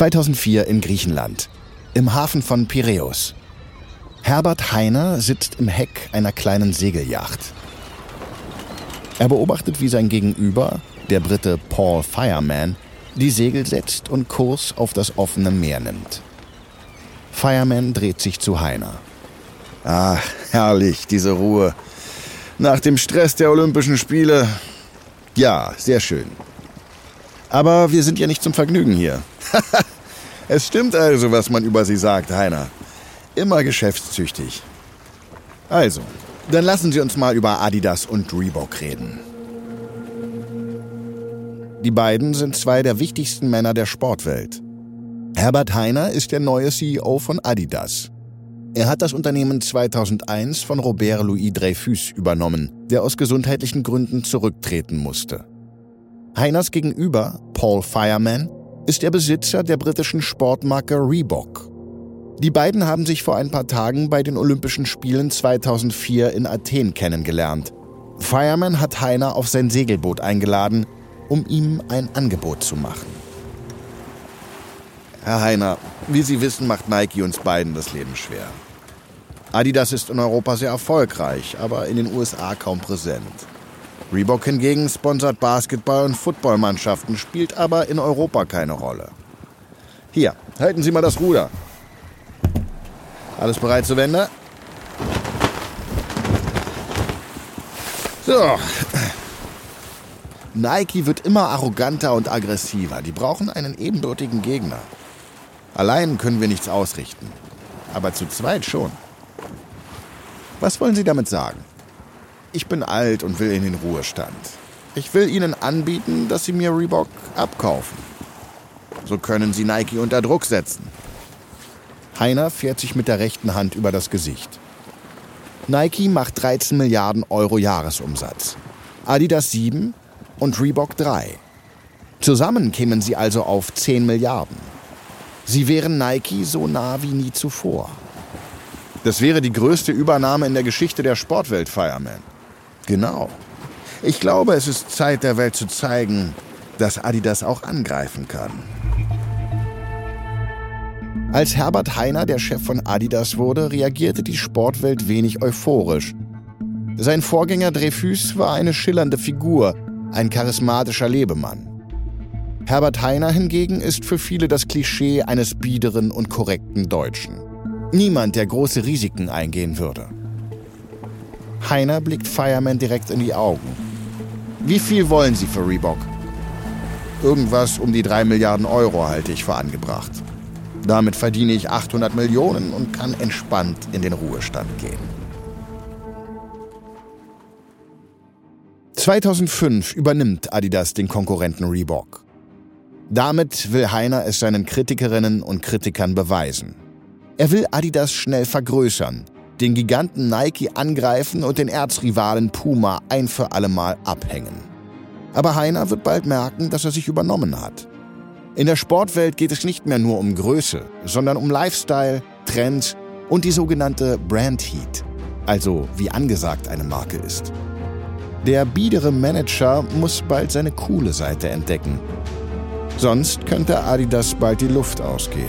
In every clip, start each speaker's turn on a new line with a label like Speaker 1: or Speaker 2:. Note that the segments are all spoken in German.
Speaker 1: 2004 in Griechenland, im Hafen von Piräus. Herbert Heiner sitzt im Heck einer kleinen Segelyacht. Er beobachtet, wie sein Gegenüber, der Brite Paul Fireman, die Segel setzt und Kurs auf das offene Meer nimmt. Fireman dreht sich zu Heiner.
Speaker 2: Ah, herrlich, diese Ruhe. Nach dem Stress der Olympischen Spiele. Ja, sehr schön. Aber wir sind ja nicht zum Vergnügen hier. es stimmt also, was man über Sie sagt, Heiner. Immer geschäftstüchtig. Also, dann lassen Sie uns mal über Adidas und Reebok reden.
Speaker 1: Die beiden sind zwei der wichtigsten Männer der Sportwelt. Herbert Heiner ist der neue CEO von Adidas. Er hat das Unternehmen 2001 von Robert Louis Dreyfus übernommen, der aus gesundheitlichen Gründen zurücktreten musste. Heiners Gegenüber, Paul Fireman, ist der Besitzer der britischen Sportmarke Reebok. Die beiden haben sich vor ein paar Tagen bei den Olympischen Spielen 2004 in Athen kennengelernt. Fireman hat Heiner auf sein Segelboot eingeladen, um ihm ein Angebot zu machen.
Speaker 2: Herr Heiner, wie Sie wissen, macht Nike uns beiden das Leben schwer. Adidas ist in Europa sehr erfolgreich, aber in den USA kaum präsent. Reebok hingegen sponsert Basketball- und Footballmannschaften, spielt aber in Europa keine Rolle. Hier, halten Sie mal das Ruder. Alles bereit zur Wende? So. Nike wird immer arroganter und aggressiver. Die brauchen einen ebenbürtigen Gegner. Allein können wir nichts ausrichten. Aber zu zweit schon. Was wollen Sie damit sagen? Ich bin alt und will in den Ruhestand. Ich will Ihnen anbieten, dass Sie mir Reebok abkaufen. So können Sie Nike unter Druck setzen.
Speaker 1: Heiner fährt sich mit der rechten Hand über das Gesicht. Nike macht 13 Milliarden Euro Jahresumsatz. Adidas 7 und Reebok 3. Zusammen kämen sie also auf 10 Milliarden. Sie wären Nike so nah wie nie zuvor.
Speaker 2: Das wäre die größte Übernahme in der Geschichte der Sportwelt, Fireman. Genau. Ich glaube, es ist Zeit der Welt zu zeigen, dass Adidas auch angreifen kann.
Speaker 1: Als Herbert Heiner der Chef von Adidas wurde, reagierte die Sportwelt wenig euphorisch. Sein Vorgänger Dreyfus war eine schillernde Figur, ein charismatischer Lebemann. Herbert Heiner hingegen ist für viele das Klischee eines biederen und korrekten Deutschen. Niemand, der große Risiken eingehen würde. Heiner blickt Fireman direkt in die Augen. Wie viel wollen Sie für Reebok?
Speaker 2: Irgendwas um die drei Milliarden Euro halte ich für angebracht. Damit verdiene ich 800 Millionen und kann entspannt in den Ruhestand gehen.
Speaker 1: 2005 übernimmt Adidas den Konkurrenten Reebok. Damit will Heiner es seinen Kritikerinnen und Kritikern beweisen. Er will Adidas schnell vergrößern, den Giganten Nike angreifen und den Erzrivalen Puma ein für allemal abhängen. Aber Heiner wird bald merken, dass er sich übernommen hat. In der Sportwelt geht es nicht mehr nur um Größe, sondern um Lifestyle, Trends und die sogenannte Brand Heat, also wie angesagt eine Marke ist. Der biedere Manager muss bald seine coole Seite entdecken Sonst könnte Adidas bald die Luft ausgehen.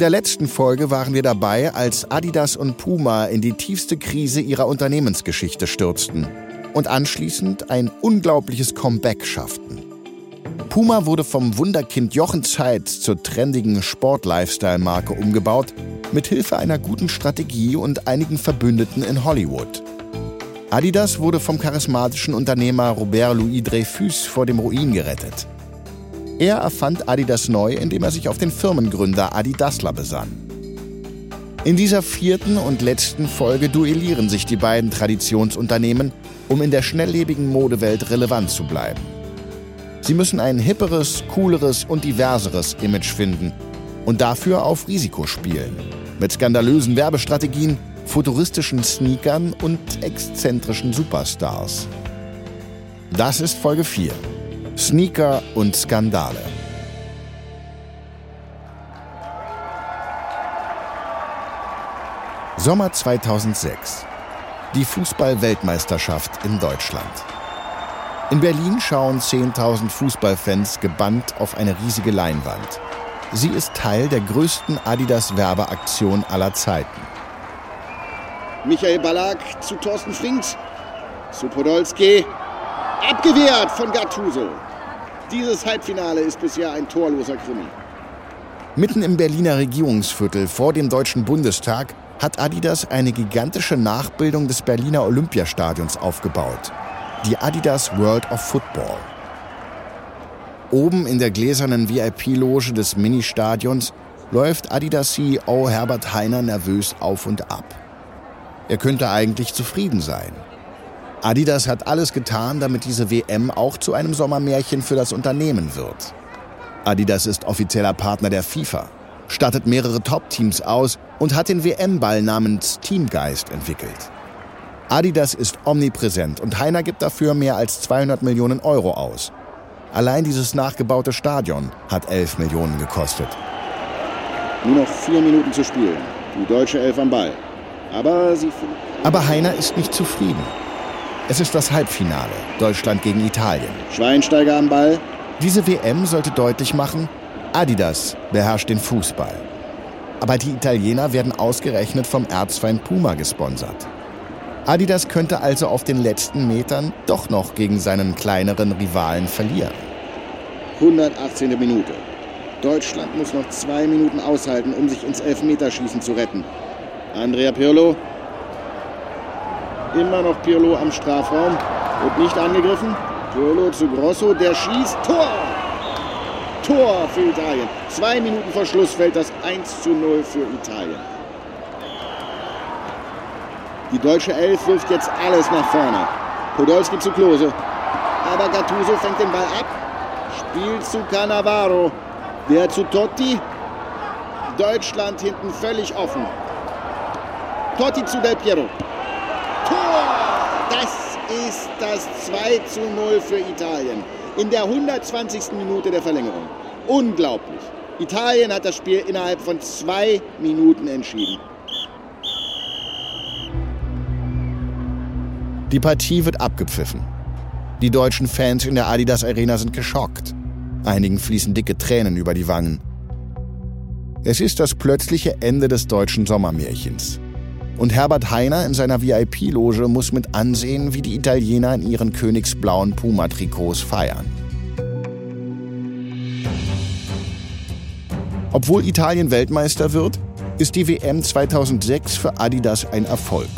Speaker 1: Der letzten Folge waren wir dabei, als Adidas und Puma in die tiefste Krise ihrer Unternehmensgeschichte stürzten und anschließend ein unglaubliches Comeback schafften. Puma wurde vom Wunderkind Jochen Zeitz zur trendigen Sport-Lifestyle-Marke umgebaut, mit Hilfe einer guten Strategie und einigen Verbündeten in Hollywood. Adidas wurde vom charismatischen Unternehmer Robert Louis Dreyfus vor dem Ruin gerettet. Er erfand Adidas neu, indem er sich auf den Firmengründer Adi besann. In dieser vierten und letzten Folge duellieren sich die beiden Traditionsunternehmen um in der schnelllebigen Modewelt relevant zu bleiben. Sie müssen ein hipperes, cooleres und diverseres Image finden und dafür auf Risiko spielen. Mit skandalösen Werbestrategien, futuristischen Sneakern und exzentrischen Superstars. Das ist Folge 4. Sneaker und Skandale. Sommer 2006. Die Fußball-Weltmeisterschaft in Deutschland. In Berlin schauen 10.000 Fußballfans gebannt auf eine riesige Leinwand. Sie ist Teil der größten Adidas-Werbeaktion aller Zeiten.
Speaker 2: Michael Ballack zu Thorsten Frings, zu Podolski, abgewehrt von Gattuso. Dieses Halbfinale ist bisher ein torloser Krimi.
Speaker 1: Mitten im Berliner Regierungsviertel vor dem Deutschen Bundestag hat Adidas eine gigantische Nachbildung des Berliner Olympiastadions aufgebaut die Adidas World of Football. Oben in der gläsernen VIP-Loge des Ministadions läuft Adidas CEO Herbert Heiner nervös auf und ab. Er könnte eigentlich zufrieden sein. Adidas hat alles getan, damit diese WM auch zu einem Sommermärchen für das Unternehmen wird. Adidas ist offizieller Partner der FIFA, stattet mehrere Top-Teams aus und hat den WM-Ball namens Teamgeist entwickelt. Adidas ist omnipräsent und Heiner gibt dafür mehr als 200 Millionen Euro aus. Allein dieses nachgebaute Stadion hat 11 Millionen gekostet.
Speaker 2: Nur noch vier Minuten zu spielen. Die deutsche Elf am Ball. Aber.
Speaker 1: Aber Heiner ist nicht zufrieden. Es ist das Halbfinale. Deutschland gegen Italien.
Speaker 2: Schweinsteiger am Ball.
Speaker 1: Diese WM sollte deutlich machen, Adidas beherrscht den Fußball. Aber die Italiener werden ausgerechnet vom Erzfeind Puma gesponsert. Adidas könnte also auf den letzten Metern doch noch gegen seinen kleineren Rivalen verlieren.
Speaker 2: 118. Minute. Deutschland muss noch zwei Minuten aushalten, um sich ins Elfmeterschießen zu retten. Andrea Pirlo. Immer noch Pirlo am Strafraum. Wird nicht angegriffen. Pirlo zu Grosso, der schießt. Tor! Tor für Italien. Zwei Minuten vor Schluss fällt das 1 zu 0 für Italien. Die deutsche Elf wirft jetzt alles nach vorne. Podolski zu Klose. Aber Gattuso fängt den Ball ab. Spielt zu Cannavaro. Der zu Totti. Deutschland hinten völlig offen. Totti zu Del Piero. Das ist das 2 zu 0 für Italien. In der 120. Minute der Verlängerung. Unglaublich. Italien hat das Spiel innerhalb von zwei Minuten entschieden.
Speaker 1: Die Partie wird abgepfiffen. Die deutschen Fans in der Adidas Arena sind geschockt. Einigen fließen dicke Tränen über die Wangen. Es ist das plötzliche Ende des deutschen Sommermärchens. Und Herbert Heiner in seiner VIP-Loge muss mit ansehen, wie die Italiener in ihren königsblauen Puma-Trikots feiern. Obwohl Italien Weltmeister wird, ist die WM 2006 für Adidas ein Erfolg.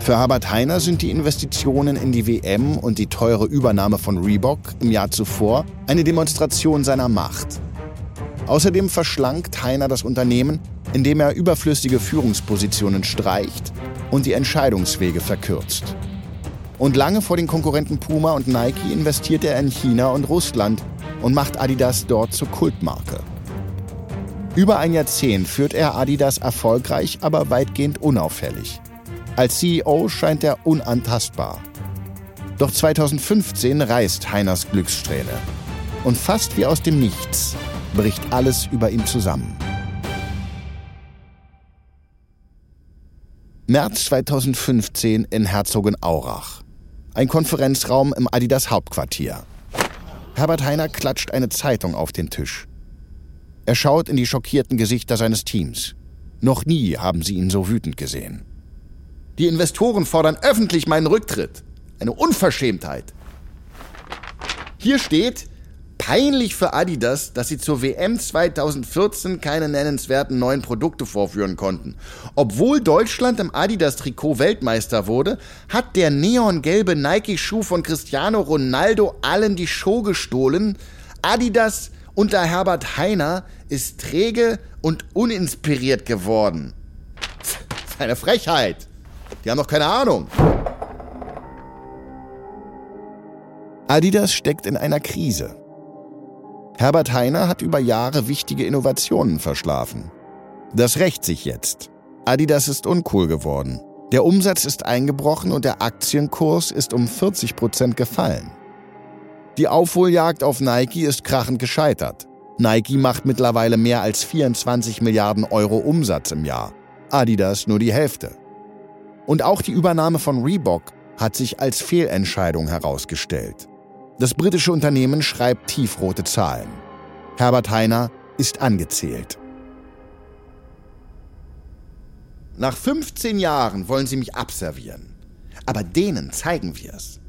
Speaker 1: Für Herbert Heiner sind die Investitionen in die WM und die teure Übernahme von Reebok im Jahr zuvor eine Demonstration seiner Macht. Außerdem verschlankt Heiner das Unternehmen, indem er überflüssige Führungspositionen streicht und die Entscheidungswege verkürzt. Und lange vor den Konkurrenten Puma und Nike investiert er in China und Russland und macht Adidas dort zur Kultmarke. Über ein Jahrzehnt führt er Adidas erfolgreich, aber weitgehend unauffällig. Als CEO scheint er unantastbar. Doch 2015 reißt Heiners Glückssträhne. Und fast wie aus dem Nichts bricht alles über ihm zusammen. März 2015 in Herzogenaurach. Ein Konferenzraum im Adidas Hauptquartier. Herbert Heiner klatscht eine Zeitung auf den Tisch. Er schaut in die schockierten Gesichter seines Teams. Noch nie haben sie ihn so wütend gesehen. Die Investoren fordern öffentlich meinen Rücktritt. Eine Unverschämtheit. Hier steht, peinlich für Adidas, dass sie zur WM 2014 keine nennenswerten neuen Produkte vorführen konnten. Obwohl Deutschland im Adidas-Trikot Weltmeister wurde, hat der neongelbe Nike-Schuh von Cristiano Ronaldo allen die Show gestohlen. Adidas unter Herbert Heiner ist träge und uninspiriert geworden. Eine Frechheit. Die haben doch keine Ahnung. Adidas steckt in einer Krise. Herbert Heiner hat über Jahre wichtige Innovationen verschlafen. Das rächt sich jetzt. Adidas ist uncool geworden. Der Umsatz ist eingebrochen und der Aktienkurs ist um 40 Prozent gefallen. Die Aufholjagd auf Nike ist krachend gescheitert. Nike macht mittlerweile mehr als 24 Milliarden Euro Umsatz im Jahr. Adidas nur die Hälfte. Und auch die Übernahme von Reebok hat sich als Fehlentscheidung herausgestellt. Das britische Unternehmen schreibt tiefrote Zahlen. Herbert Heiner ist angezählt. Nach 15 Jahren wollen sie mich abservieren. Aber denen zeigen wir es.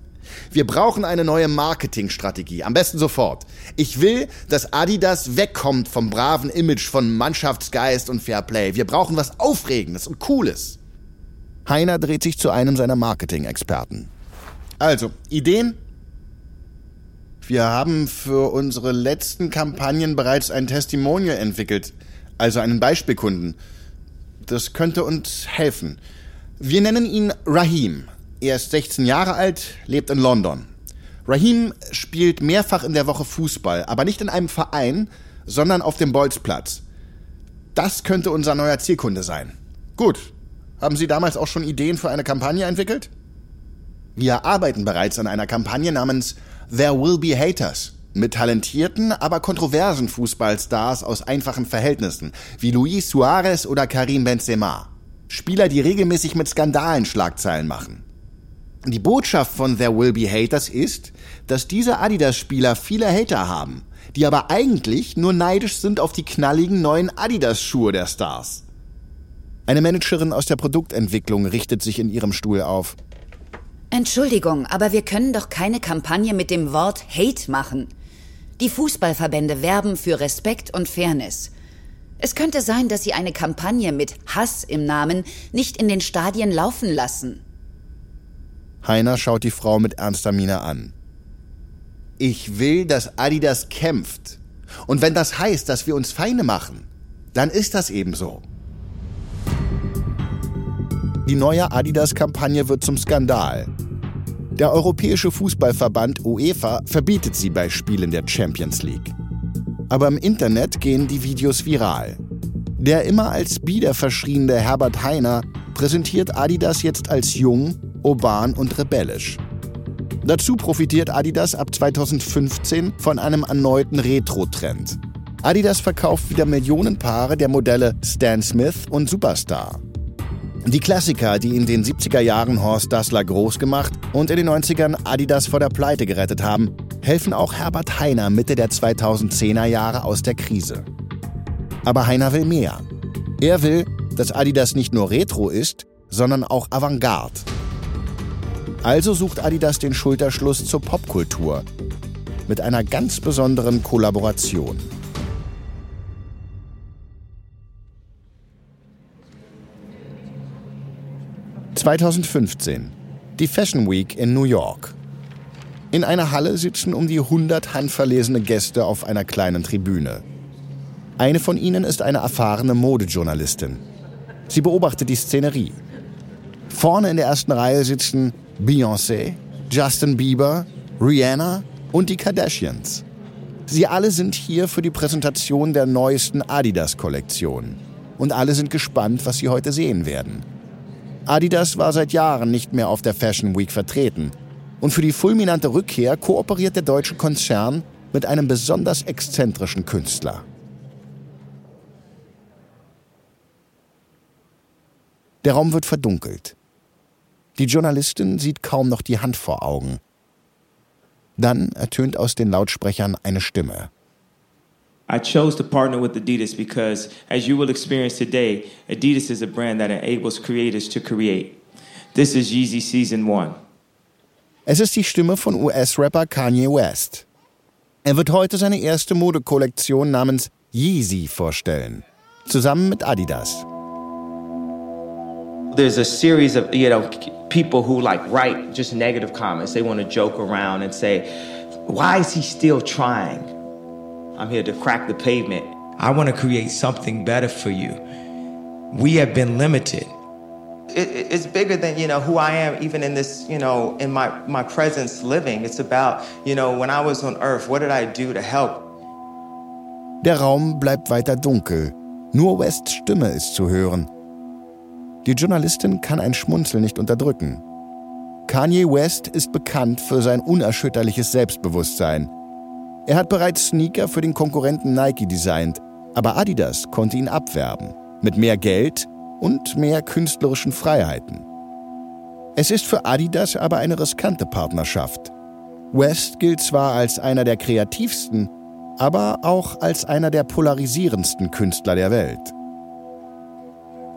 Speaker 1: Wir brauchen eine neue Marketingstrategie, am besten sofort. Ich will, dass Adidas wegkommt vom braven Image von Mannschaftsgeist und Fairplay. Wir brauchen was Aufregendes und Cooles. Heiner dreht sich zu einem seiner Marketing-Experten. Also, Ideen? Wir haben für unsere letzten Kampagnen bereits ein Testimonial entwickelt, also einen Beispielkunden. Das könnte uns helfen. Wir nennen ihn Rahim. Er ist 16 Jahre alt, lebt in London. Rahim spielt mehrfach in der Woche Fußball, aber nicht in einem Verein, sondern auf dem Bolzplatz. Das könnte unser neuer Zielkunde sein. Gut. Haben Sie damals auch schon Ideen für eine Kampagne entwickelt? Wir arbeiten bereits an einer Kampagne namens There Will Be Haters mit talentierten, aber kontroversen Fußballstars aus einfachen Verhältnissen, wie Luis Suarez oder Karim Benzema. Spieler, die regelmäßig mit Skandalen Schlagzeilen machen. Die Botschaft von There Will Be Haters ist, dass diese Adidas-Spieler viele Hater haben, die aber eigentlich nur neidisch sind auf die knalligen neuen Adidas-Schuhe der Stars. Eine Managerin aus der Produktentwicklung richtet sich in ihrem Stuhl auf.
Speaker 3: Entschuldigung, aber wir können doch keine Kampagne mit dem Wort Hate machen. Die Fußballverbände werben für Respekt und Fairness. Es könnte sein, dass sie eine Kampagne mit Hass im Namen nicht in den Stadien laufen lassen.
Speaker 1: Heiner schaut die Frau mit ernster Miene an. Ich will, dass Adidas kämpft. Und wenn das heißt, dass wir uns Feinde machen, dann ist das eben so. Die neue Adidas-Kampagne wird zum Skandal. Der Europäische Fußballverband UEFA verbietet sie bei Spielen der Champions League. Aber im Internet gehen die Videos viral. Der immer als Bieder verschriene Herbert Heiner präsentiert Adidas jetzt als jung, urban und rebellisch. Dazu profitiert Adidas ab 2015 von einem erneuten Retro-Trend. Adidas verkauft wieder Millionen Paare der Modelle Stan Smith und Superstar. Die Klassiker, die in den 70er Jahren Horst Dassler groß gemacht und in den 90ern Adidas vor der Pleite gerettet haben, helfen auch Herbert Heiner Mitte der 2010er Jahre aus der Krise. Aber Heiner will mehr. Er will, dass Adidas nicht nur Retro ist, sondern auch Avantgarde. Also sucht Adidas den Schulterschluss zur Popkultur mit einer ganz besonderen Kollaboration. 2015. Die Fashion Week in New York. In einer Halle sitzen um die 100 handverlesene Gäste auf einer kleinen Tribüne. Eine von ihnen ist eine erfahrene Modejournalistin. Sie beobachtet die Szenerie. Vorne in der ersten Reihe sitzen Beyoncé, Justin Bieber, Rihanna und die Kardashians. Sie alle sind hier für die Präsentation der neuesten Adidas-Kollektion. Und alle sind gespannt, was sie heute sehen werden. Adidas war seit Jahren nicht mehr auf der Fashion Week vertreten. Und für die fulminante Rückkehr kooperiert der deutsche Konzern mit einem besonders exzentrischen Künstler. Der Raum wird verdunkelt. Die Journalistin sieht kaum noch die Hand vor Augen. Dann ertönt aus den Lautsprechern eine Stimme.
Speaker 4: I chose to partner with Adidas because, as you will experience today, Adidas is a brand that enables creators to create. This is Yeezy Season 1.
Speaker 1: Es ist die Stimme von US-Rapper Kanye West. Er wird heute seine erste Modekollektion namens Yeezy vorstellen, zusammen mit Adidas.
Speaker 4: There's a series of, you know, people who like write just negative comments. They want to joke around and say, why is he still trying? I'm here to crack the pavement. I want to create something better for you. We have been limited. it, it's bigger than you know who I am, even in this you know in my my presence living. It's about you know when I was on Earth, what did I do to help?
Speaker 1: Der Raum bleibt weiter dunkel. Nur Wests Stimme ist zu hören. Die Journalistin kann ein Schmunzeln nicht unterdrücken. Kanye West ist bekannt für sein unerschütterliches Selbstbewusstsein. Er hat bereits Sneaker für den Konkurrenten Nike designt, aber Adidas konnte ihn abwerben. Mit mehr Geld und mehr künstlerischen Freiheiten. Es ist für Adidas aber eine riskante Partnerschaft. West gilt zwar als einer der kreativsten, aber auch als einer der polarisierendsten Künstler der Welt.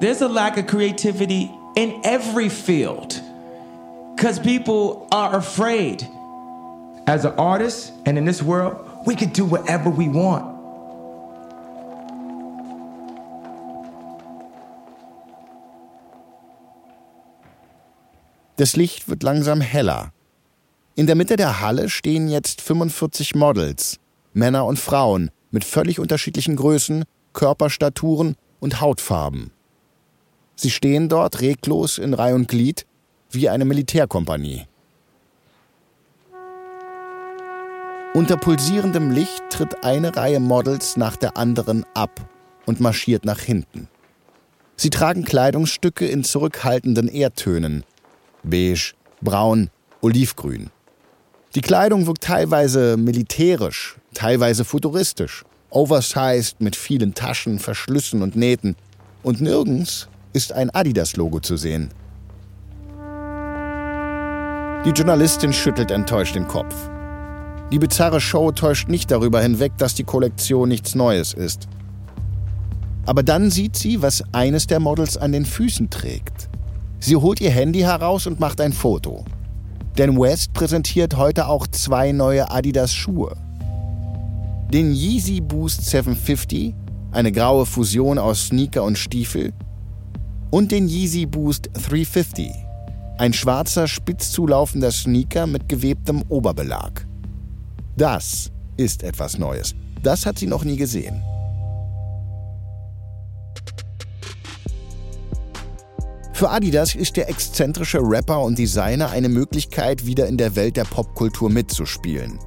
Speaker 4: There's a lack of creativity in every field because people are afraid. As an artist and in this world, we can do whatever we want.
Speaker 1: Das Licht wird langsam heller. In der Mitte der Halle stehen jetzt 45 Models, Männer und Frauen mit völlig unterschiedlichen Größen, Körperstaturen und Hautfarben. Sie stehen dort reglos in Reih und Glied wie eine Militärkompanie. Unter pulsierendem Licht tritt eine Reihe Models nach der anderen ab und marschiert nach hinten. Sie tragen Kleidungsstücke in zurückhaltenden Erdtönen, beige, braun, olivgrün. Die Kleidung wirkt teilweise militärisch, teilweise futuristisch, oversized mit vielen Taschen, Verschlüssen und Nähten. Und nirgends ist ein Adidas-Logo zu sehen. Die Journalistin schüttelt enttäuscht den Kopf. Die bizarre Show täuscht nicht darüber hinweg, dass die Kollektion nichts Neues ist. Aber dann sieht sie, was eines der Models an den Füßen trägt. Sie holt ihr Handy heraus und macht ein Foto. Denn West präsentiert heute auch zwei neue Adidas-Schuhe. Den Yeezy Boost 750, eine graue Fusion aus Sneaker und Stiefel, und den Yeezy Boost 350, ein schwarzer, spitz zulaufender Sneaker mit gewebtem Oberbelag. Das ist etwas Neues. Das hat sie noch nie gesehen. Für Adidas ist der exzentrische Rapper und Designer eine Möglichkeit, wieder in der Welt der Popkultur mitzuspielen.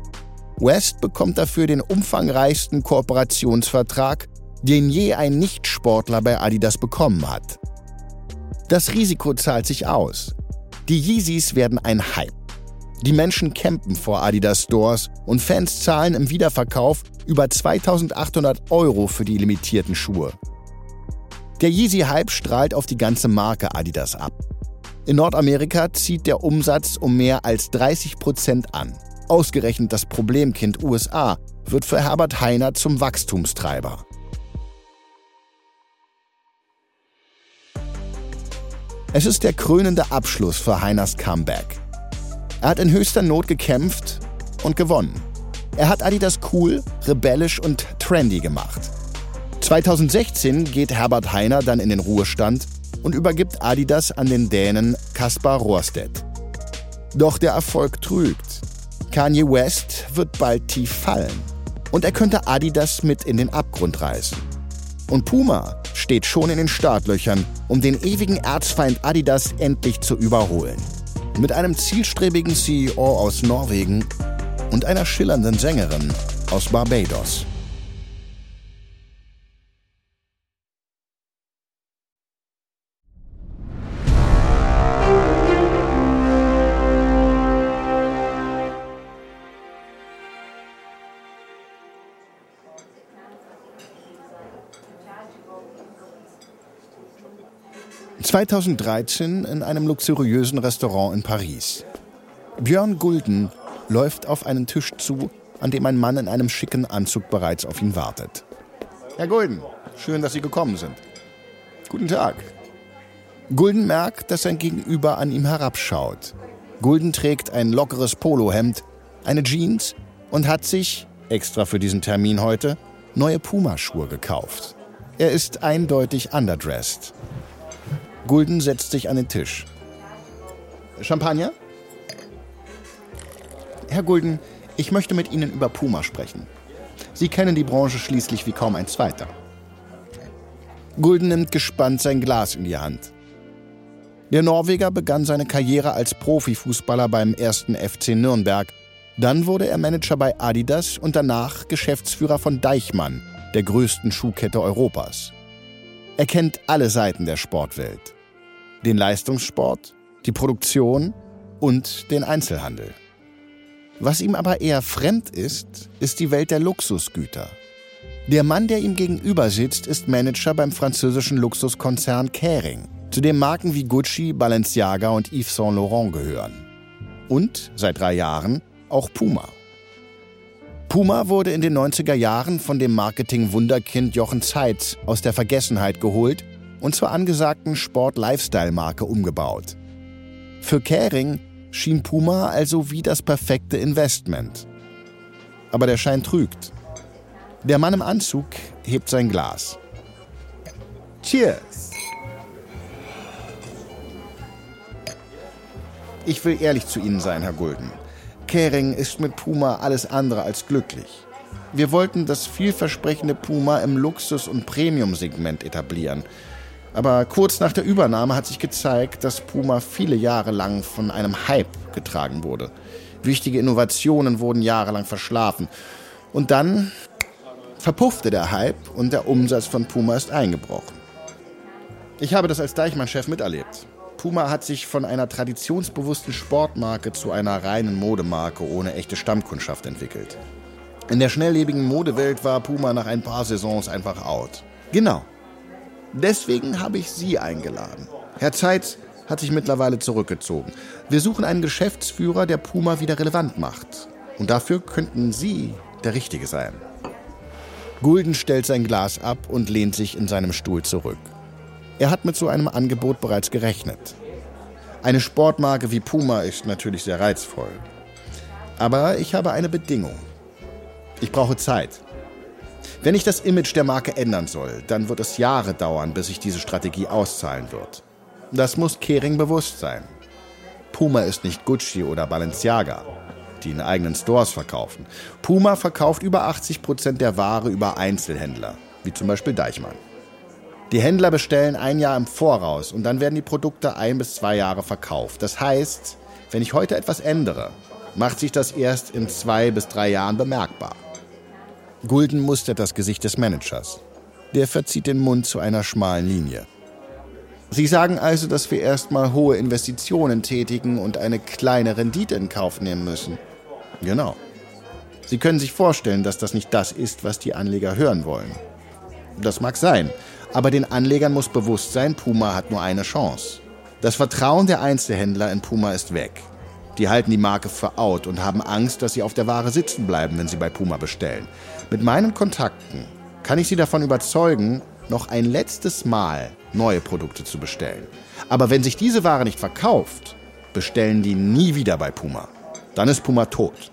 Speaker 1: West bekommt dafür den umfangreichsten Kooperationsvertrag, den je ein Nichtsportler bei Adidas bekommen hat. Das Risiko zahlt sich aus. Die Yeezys werden ein Hype. Die Menschen campen vor Adidas Stores und Fans zahlen im Wiederverkauf über 2800 Euro für die limitierten Schuhe. Der Yeezy-Hype strahlt auf die ganze Marke Adidas ab. In Nordamerika zieht der Umsatz um mehr als 30 Prozent an. Ausgerechnet das Problemkind USA wird für Herbert Heiner zum Wachstumstreiber. Es ist der krönende Abschluss für Heiners Comeback. Er hat in höchster Not gekämpft und gewonnen. Er hat Adidas cool, rebellisch und trendy gemacht. 2016 geht Herbert Heiner dann in den Ruhestand und übergibt Adidas an den Dänen Kaspar Rohrstedt. Doch der Erfolg trügt. Kanye West wird bald tief fallen. Und er könnte Adidas mit in den Abgrund reißen. Und Puma steht schon in den Startlöchern, um den ewigen Erzfeind Adidas endlich zu überholen. Mit einem zielstrebigen CEO aus Norwegen und einer schillernden Sängerin aus Barbados. 2013 in einem luxuriösen Restaurant in Paris. Björn Gulden läuft auf einen Tisch zu, an dem ein Mann in einem schicken Anzug bereits auf ihn wartet. Herr Gulden, schön, dass Sie gekommen sind. Guten Tag. Gulden merkt, dass sein Gegenüber an ihm herabschaut. Gulden trägt ein lockeres Polohemd, eine Jeans und hat sich, extra für diesen Termin heute, neue Pumaschuhe gekauft. Er ist eindeutig underdressed. Gulden setzt sich an den Tisch. Champagner? Herr Gulden, ich möchte mit Ihnen über Puma sprechen. Sie kennen die Branche schließlich wie kaum ein zweiter. Gulden nimmt gespannt sein Glas in die Hand. Der Norweger begann seine Karriere als Profifußballer beim ersten FC Nürnberg. Dann wurde er Manager bei Adidas und danach Geschäftsführer von Deichmann, der größten Schuhkette Europas. Er kennt alle Seiten der Sportwelt. Den Leistungssport, die Produktion und den Einzelhandel. Was ihm aber eher fremd ist, ist die Welt der Luxusgüter. Der Mann, der ihm gegenüber sitzt, ist Manager beim französischen Luxuskonzern Kering, zu dem Marken wie Gucci, Balenciaga und Yves Saint Laurent gehören. Und seit drei Jahren auch Puma. Puma wurde in den 90er Jahren von dem Marketing-Wunderkind Jochen Zeitz aus der Vergessenheit geholt und zur angesagten Sport-Lifestyle-Marke umgebaut. Für Kering schien Puma also wie das perfekte Investment. Aber der Schein trügt. Der Mann im Anzug hebt sein Glas. Cheers! Ich will ehrlich zu Ihnen sein, Herr Gulden. Kering ist mit Puma alles andere als glücklich. Wir wollten das vielversprechende Puma im Luxus- und Premium-Segment etablieren – aber kurz nach der Übernahme hat sich gezeigt, dass Puma viele Jahre lang von einem Hype getragen wurde. Wichtige Innovationen wurden jahrelang verschlafen. Und dann verpuffte der Hype und der Umsatz von Puma ist eingebrochen. Ich habe das als Deichmann-Chef miterlebt. Puma hat sich von einer traditionsbewussten Sportmarke zu einer reinen Modemarke ohne echte Stammkundschaft entwickelt. In der schnelllebigen Modewelt war Puma nach ein paar Saisons einfach out. Genau, Deswegen habe ich Sie eingeladen. Herr Zeitz hat sich mittlerweile zurückgezogen. Wir suchen einen Geschäftsführer, der Puma wieder relevant macht. Und dafür könnten Sie der Richtige sein. Gulden stellt sein Glas ab und lehnt sich in seinem Stuhl zurück. Er hat mit so einem Angebot bereits gerechnet. Eine Sportmarke wie Puma ist natürlich sehr reizvoll. Aber ich habe eine Bedingung. Ich brauche Zeit. Wenn ich das Image der Marke ändern soll, dann wird es Jahre dauern, bis sich diese Strategie auszahlen wird. Das muss Kering bewusst sein. Puma ist nicht Gucci oder Balenciaga, die in eigenen Stores verkaufen. Puma verkauft über 80 Prozent der Ware über Einzelhändler, wie zum Beispiel Deichmann. Die Händler bestellen ein Jahr im Voraus und dann werden die Produkte ein bis zwei Jahre verkauft. Das heißt, wenn ich heute etwas ändere, macht sich das erst in zwei bis drei Jahren bemerkbar. Gulden mustert das Gesicht des Managers. Der verzieht den Mund zu einer schmalen Linie. Sie sagen also, dass wir erstmal hohe Investitionen tätigen und eine kleine Rendite in Kauf nehmen müssen. Genau. Sie können sich vorstellen, dass das nicht das ist, was die Anleger hören wollen. Das mag sein, aber den Anlegern muss bewusst sein, Puma hat nur eine Chance. Das Vertrauen der Einzelhändler in Puma ist weg. Die halten die Marke für out und haben Angst, dass sie auf der Ware sitzen bleiben, wenn sie bei Puma bestellen. Mit meinen Kontakten kann ich Sie davon überzeugen, noch ein letztes Mal neue Produkte zu bestellen. Aber wenn sich diese Ware nicht verkauft, bestellen die nie wieder bei Puma. Dann ist Puma tot.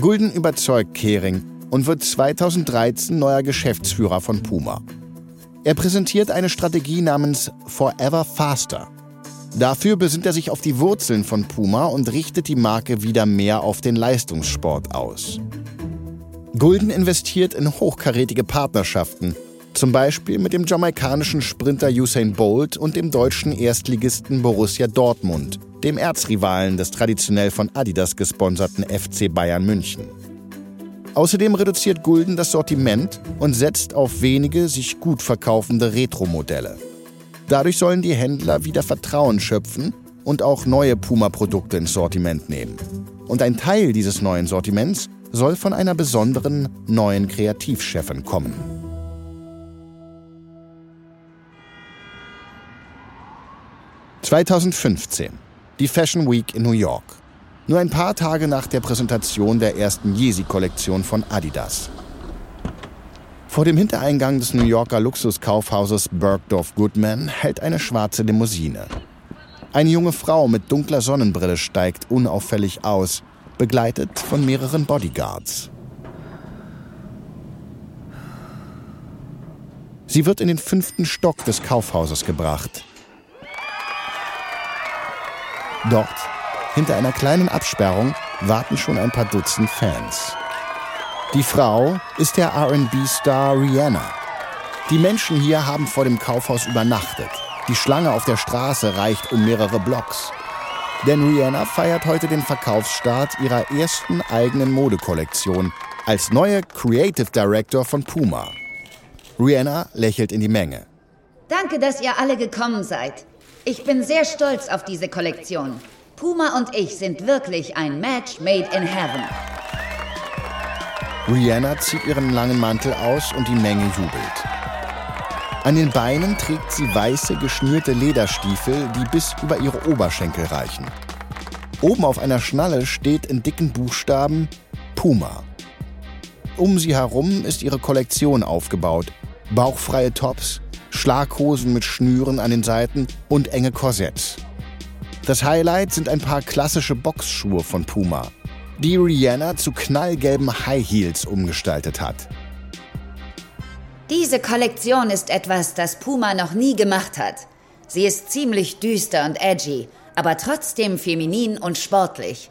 Speaker 1: Gulden überzeugt Kering und wird 2013 neuer Geschäftsführer von Puma. Er präsentiert eine Strategie namens Forever Faster. Dafür besinnt er sich auf die Wurzeln von Puma und richtet die Marke wieder mehr auf den Leistungssport aus. Gulden investiert in hochkarätige Partnerschaften, zum Beispiel mit dem jamaikanischen Sprinter Usain Bolt und dem deutschen Erstligisten Borussia Dortmund, dem Erzrivalen des traditionell von Adidas gesponserten FC Bayern München. Außerdem reduziert Gulden das Sortiment und setzt auf wenige sich gut verkaufende Retro-Modelle. Dadurch sollen die Händler wieder Vertrauen schöpfen und auch neue Puma-Produkte ins Sortiment nehmen. Und ein Teil dieses neuen Sortiments soll von einer besonderen neuen Kreativchefin kommen. (2015) Die Fashion Week in New York. Nur ein paar Tage nach der Präsentation der ersten Yeezy-Kollektion von Adidas. Vor dem Hintereingang des New Yorker Luxuskaufhauses Bergdorf Goodman hält eine schwarze Limousine. Eine junge Frau mit dunkler Sonnenbrille steigt unauffällig aus, begleitet von mehreren Bodyguards. Sie wird in den fünften Stock des Kaufhauses gebracht. Dort, hinter einer kleinen Absperrung, warten schon ein paar Dutzend Fans. Die Frau ist der RB-Star Rihanna. Die Menschen hier haben vor dem Kaufhaus übernachtet. Die Schlange auf der Straße reicht um mehrere Blocks. Denn Rihanna feiert heute den Verkaufsstart ihrer ersten eigenen Modekollektion als neue Creative Director von Puma. Rihanna lächelt in die Menge.
Speaker 3: Danke, dass ihr alle gekommen seid. Ich bin sehr stolz auf diese Kollektion. Puma und ich sind wirklich ein Match made in heaven.
Speaker 1: Rihanna zieht ihren langen Mantel aus und die Menge jubelt. An den Beinen trägt sie weiße, geschnürte Lederstiefel, die bis über ihre Oberschenkel reichen. Oben auf einer Schnalle steht in dicken Buchstaben Puma. Um sie herum ist ihre Kollektion aufgebaut. Bauchfreie Tops, Schlaghosen mit Schnüren an den Seiten und enge Korsetts. Das Highlight sind ein paar klassische Boxschuhe von Puma, die Rihanna zu knallgelben High Heels umgestaltet hat.
Speaker 3: Diese Kollektion ist etwas, das Puma noch nie gemacht hat. Sie ist ziemlich düster und edgy, aber trotzdem feminin und sportlich.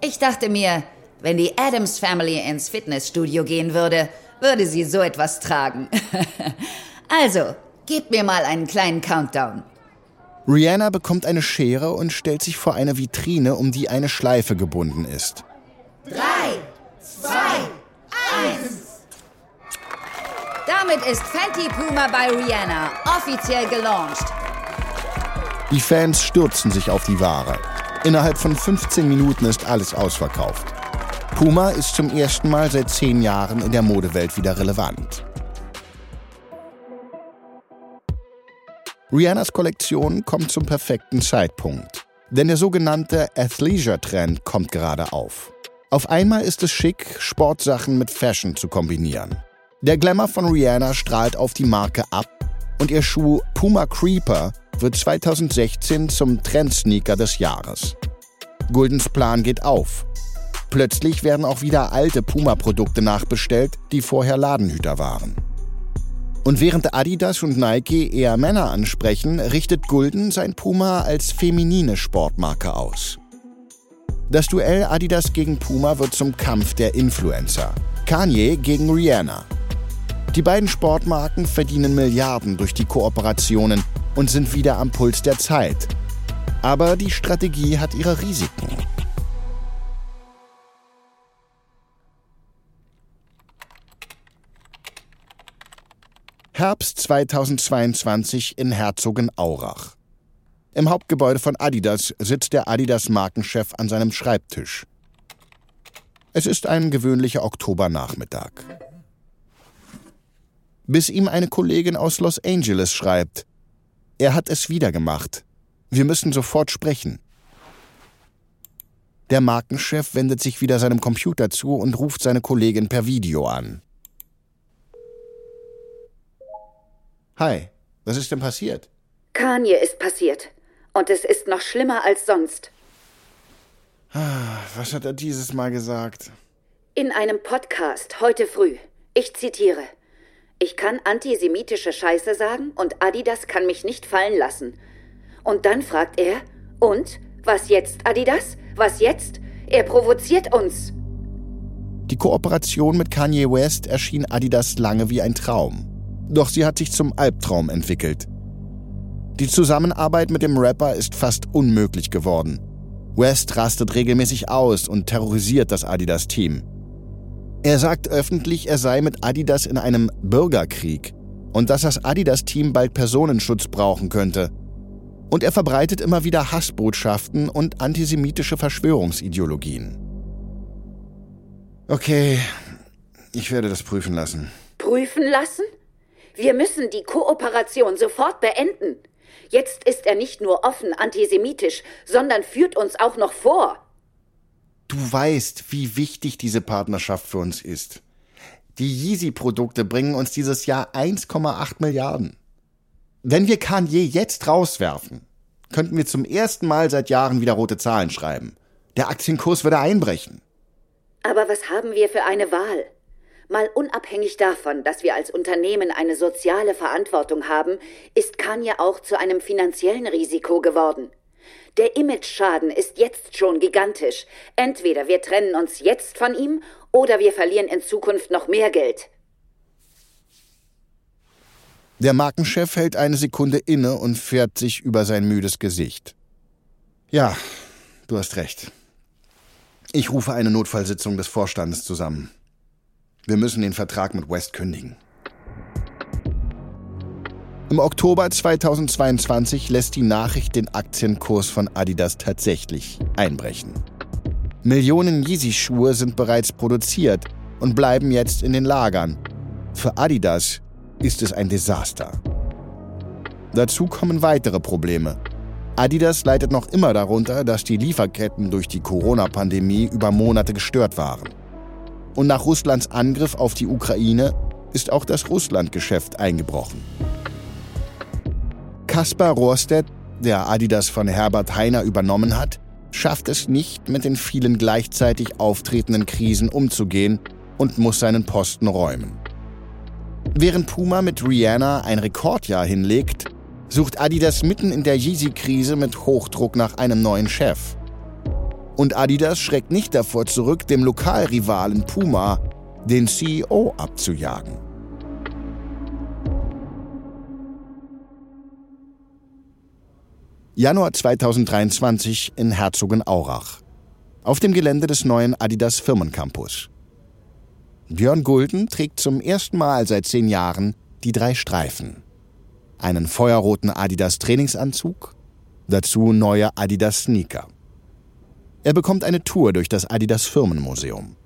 Speaker 3: Ich dachte mir, wenn die Adams Family ins Fitnessstudio gehen würde, würde sie so etwas tragen. also, gebt mir mal einen kleinen Countdown.
Speaker 1: Rihanna bekommt eine Schere und stellt sich vor eine Vitrine, um die eine Schleife gebunden ist.
Speaker 3: Drei, zwei, eins. Damit ist Fenty Puma bei Rihanna offiziell gelauncht.
Speaker 1: Die Fans stürzen sich auf die Ware. Innerhalb von 15 Minuten ist alles ausverkauft. Puma ist zum ersten Mal seit zehn Jahren in der Modewelt wieder relevant. Rihannas Kollektion kommt zum perfekten Zeitpunkt. Denn der sogenannte Athleisure-Trend kommt gerade auf. Auf einmal ist es schick, Sportsachen mit Fashion zu kombinieren. Der Glamour von Rihanna strahlt auf die Marke ab und ihr Schuh Puma Creeper wird 2016 zum Trendsneaker des Jahres. Guldens Plan geht auf. Plötzlich werden auch wieder alte Puma-Produkte nachbestellt, die vorher Ladenhüter waren. Und während Adidas und Nike eher Männer ansprechen, richtet Gulden sein Puma als feminine Sportmarke aus. Das Duell Adidas gegen Puma wird zum Kampf der Influencer. Kanye gegen Rihanna. Die beiden Sportmarken verdienen Milliarden durch die Kooperationen und sind wieder am Puls der Zeit. Aber die Strategie hat ihre Risiken. Herbst 2022 in Herzogenaurach. Im Hauptgebäude von Adidas sitzt der Adidas-Markenchef an seinem Schreibtisch. Es ist ein gewöhnlicher Oktobernachmittag. Bis ihm eine Kollegin aus Los Angeles schreibt, er hat es wieder gemacht. Wir müssen sofort sprechen. Der Markenchef wendet sich wieder seinem Computer zu und ruft seine Kollegin per Video an. Hi, was ist denn passiert?
Speaker 3: Kanye ist passiert. Und es ist noch schlimmer als sonst.
Speaker 1: Ah, was hat er dieses Mal gesagt?
Speaker 3: In einem Podcast heute früh. Ich zitiere. Ich kann antisemitische Scheiße sagen und Adidas kann mich nicht fallen lassen. Und dann fragt er, und? Was jetzt, Adidas? Was jetzt? Er provoziert uns.
Speaker 1: Die Kooperation mit Kanye West erschien Adidas lange wie ein Traum. Doch sie hat sich zum Albtraum entwickelt. Die Zusammenarbeit mit dem Rapper ist fast unmöglich geworden. West rastet regelmäßig aus und terrorisiert das Adidas-Team. Er sagt öffentlich, er sei mit Adidas in einem Bürgerkrieg und dass das Adidas-Team bald Personenschutz brauchen könnte. Und er verbreitet immer wieder Hassbotschaften und antisemitische Verschwörungsideologien. Okay, ich werde das prüfen lassen.
Speaker 3: Prüfen lassen? Wir müssen die Kooperation sofort beenden. Jetzt ist er nicht nur offen antisemitisch, sondern führt uns auch noch vor.
Speaker 1: Du weißt, wie wichtig diese Partnerschaft für uns ist. Die Yeezy-Produkte bringen uns dieses Jahr 1,8 Milliarden. Wenn wir Kanye jetzt rauswerfen, könnten wir zum ersten Mal seit Jahren wieder rote Zahlen schreiben. Der Aktienkurs würde einbrechen.
Speaker 3: Aber was haben wir für eine Wahl? Mal unabhängig davon, dass wir als Unternehmen eine soziale Verantwortung haben, ist Kanye auch zu einem finanziellen Risiko geworden. Der Imageschaden ist jetzt schon gigantisch. Entweder wir trennen uns jetzt von ihm oder wir verlieren in Zukunft noch mehr Geld.
Speaker 1: Der Markenchef hält eine Sekunde inne und fährt sich über sein müdes Gesicht. Ja, du hast recht. Ich rufe eine Notfallsitzung des Vorstandes zusammen. Wir müssen den Vertrag mit West kündigen. Im Oktober 2022 lässt die Nachricht den Aktienkurs von Adidas tatsächlich einbrechen. Millionen Yeezy-Schuhe sind bereits produziert und bleiben jetzt in den Lagern. Für Adidas ist es ein Desaster. Dazu kommen weitere Probleme. Adidas leidet noch immer darunter, dass die Lieferketten durch die Corona-Pandemie über Monate gestört waren. Und nach Russlands Angriff auf die Ukraine ist auch das Russland-Geschäft eingebrochen. Kaspar Rohrstedt, der Adidas von Herbert Heiner übernommen hat, schafft es nicht, mit den vielen gleichzeitig auftretenden Krisen umzugehen und muss seinen Posten räumen. Während Puma mit Rihanna ein Rekordjahr hinlegt, sucht Adidas mitten in der Yeezy-Krise mit Hochdruck nach einem neuen Chef. Und Adidas schreckt nicht davor zurück, dem Lokalrivalen Puma den CEO abzujagen. Januar 2023 in Herzogenaurach. Auf dem Gelände des neuen Adidas Firmencampus. Björn Gulden trägt zum ersten Mal seit zehn Jahren die drei Streifen. Einen feuerroten Adidas Trainingsanzug, dazu neue Adidas Sneaker. Er bekommt eine Tour durch das Adidas Firmenmuseum.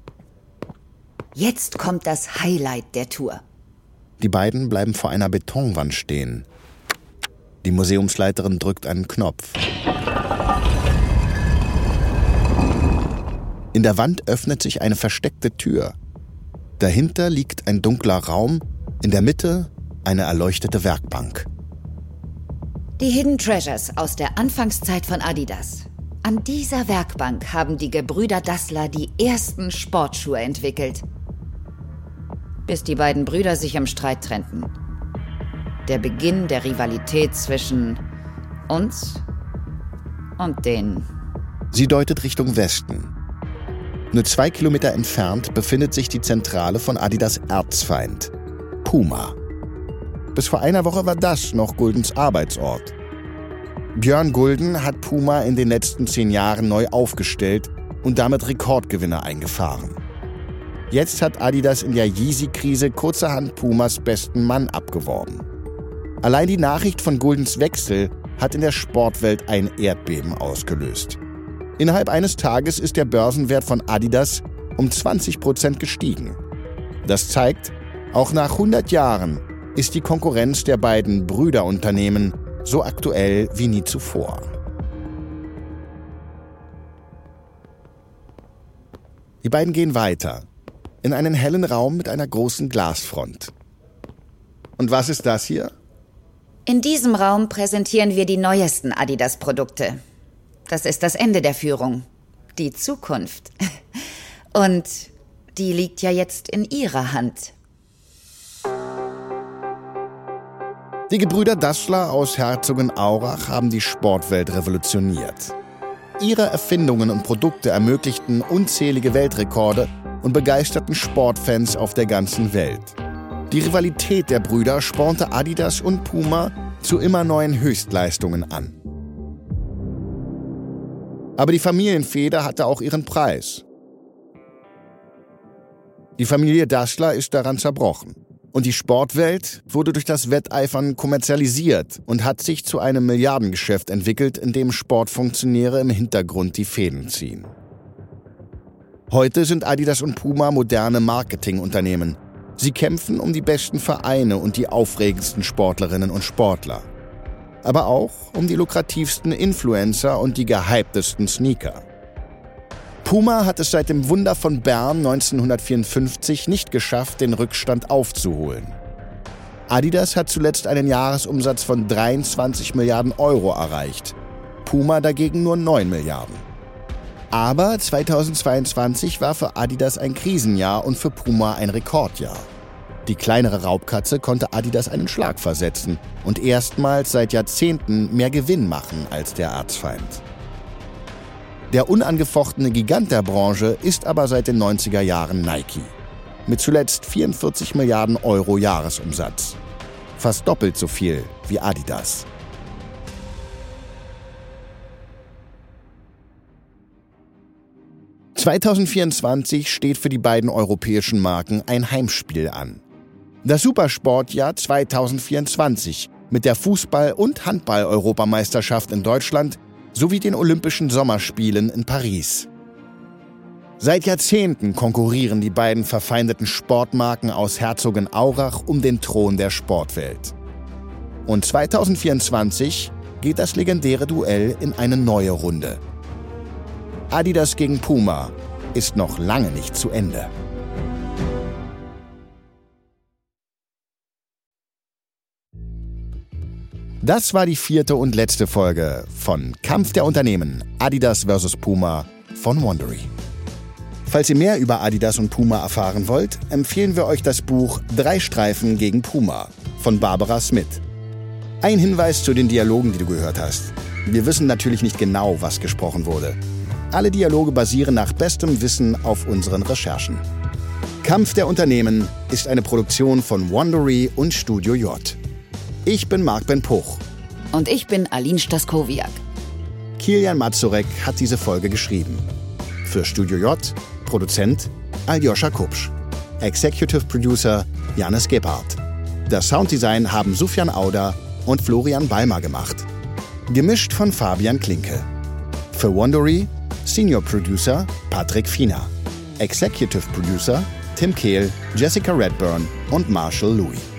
Speaker 3: Jetzt kommt das Highlight der Tour.
Speaker 1: Die beiden bleiben vor einer Betonwand stehen, die Museumsleiterin drückt einen Knopf. In der Wand öffnet sich eine versteckte Tür. Dahinter liegt ein dunkler Raum, in der Mitte eine erleuchtete Werkbank.
Speaker 3: Die Hidden Treasures aus der Anfangszeit von Adidas. An dieser Werkbank haben die Gebrüder Dassler die ersten Sportschuhe entwickelt. Bis die beiden Brüder sich im Streit trennten der Beginn der Rivalität zwischen uns und denen.
Speaker 1: Sie deutet Richtung Westen. Nur zwei Kilometer entfernt befindet sich die Zentrale von Adidas Erzfeind, Puma. Bis vor einer Woche war das noch Guldens Arbeitsort. Björn Gulden hat Puma in den letzten zehn Jahren neu aufgestellt und damit Rekordgewinne eingefahren. Jetzt hat Adidas in der Yeezy-Krise kurzerhand Pumas besten Mann abgeworben. Allein die Nachricht von Guldens Wechsel hat in der Sportwelt ein Erdbeben ausgelöst. Innerhalb eines Tages ist der Börsenwert von Adidas um 20 Prozent gestiegen. Das zeigt, auch nach 100 Jahren ist die Konkurrenz der beiden Brüderunternehmen so aktuell wie nie zuvor. Die beiden gehen weiter, in einen hellen Raum mit einer großen Glasfront. Und was ist das hier?
Speaker 3: In diesem Raum präsentieren wir die neuesten Adidas-Produkte. Das ist das Ende der Führung. Die Zukunft. Und die liegt ja jetzt in Ihrer Hand.
Speaker 1: Die Gebrüder Dassler aus Herzogenaurach haben die Sportwelt revolutioniert. Ihre Erfindungen und Produkte ermöglichten unzählige Weltrekorde und begeisterten Sportfans auf der ganzen Welt. Die Rivalität der Brüder spornte Adidas und Puma zu immer neuen Höchstleistungen an. Aber die Familienfeder hatte auch ihren Preis. Die Familie Dassler ist daran zerbrochen. Und die Sportwelt wurde durch das Wetteifern kommerzialisiert und hat sich zu einem Milliardengeschäft entwickelt, in dem Sportfunktionäre im Hintergrund die Fäden ziehen. Heute sind Adidas und Puma moderne Marketingunternehmen, Sie kämpfen um die besten Vereine und die aufregendsten Sportlerinnen und Sportler. Aber auch um die lukrativsten Influencer und die gehyptesten Sneaker. Puma hat es seit dem Wunder von Bern 1954 nicht geschafft, den Rückstand aufzuholen. Adidas hat zuletzt einen Jahresumsatz von 23 Milliarden Euro erreicht, Puma dagegen nur 9 Milliarden. Aber 2022 war für Adidas ein Krisenjahr und für Puma ein Rekordjahr. Die kleinere Raubkatze konnte Adidas einen Schlag versetzen und erstmals seit Jahrzehnten mehr Gewinn machen als der Erzfeind. Der unangefochtene Gigant der Branche ist aber seit den 90er Jahren Nike. Mit zuletzt 44 Milliarden Euro Jahresumsatz. Fast doppelt so viel wie Adidas. ...2024 steht für die beiden europäischen Marken ein Heimspiel an. Das Supersportjahr 2024 mit der Fußball- und Handball-Europameisterschaft in Deutschland sowie den Olympischen Sommerspielen in Paris. Seit Jahrzehnten konkurrieren die beiden verfeindeten Sportmarken aus Herzogenaurach um den Thron der Sportwelt. Und 2024 geht das legendäre Duell in eine neue Runde. Adidas gegen Puma ist noch lange nicht zu Ende. Das war die vierte und letzte Folge von Kampf der Unternehmen Adidas vs. Puma von Wandery. Falls ihr mehr über Adidas und Puma erfahren wollt, empfehlen wir euch das Buch Drei Streifen gegen Puma von Barbara Smith. Ein Hinweis zu den Dialogen, die du gehört hast. Wir wissen natürlich nicht genau, was gesprochen wurde. Alle Dialoge basieren nach bestem Wissen auf unseren Recherchen. Kampf der Unternehmen ist eine Produktion von Wandery und Studio J. Ich bin Marc Ben Puch.
Speaker 3: Und ich bin Aline Staskowiak.
Speaker 1: Kilian Mazurek hat diese Folge geschrieben. Für Studio J Produzent Aljoscha Kupsch. Executive Producer Janis Gebhardt. Das Sounddesign haben Sufjan Auder und Florian Balmer gemacht. Gemischt von Fabian Klinke. Für Wondery Senior Producer Patrick Fiener. Executive Producer Tim Kehl, Jessica Redburn und Marshall Louis.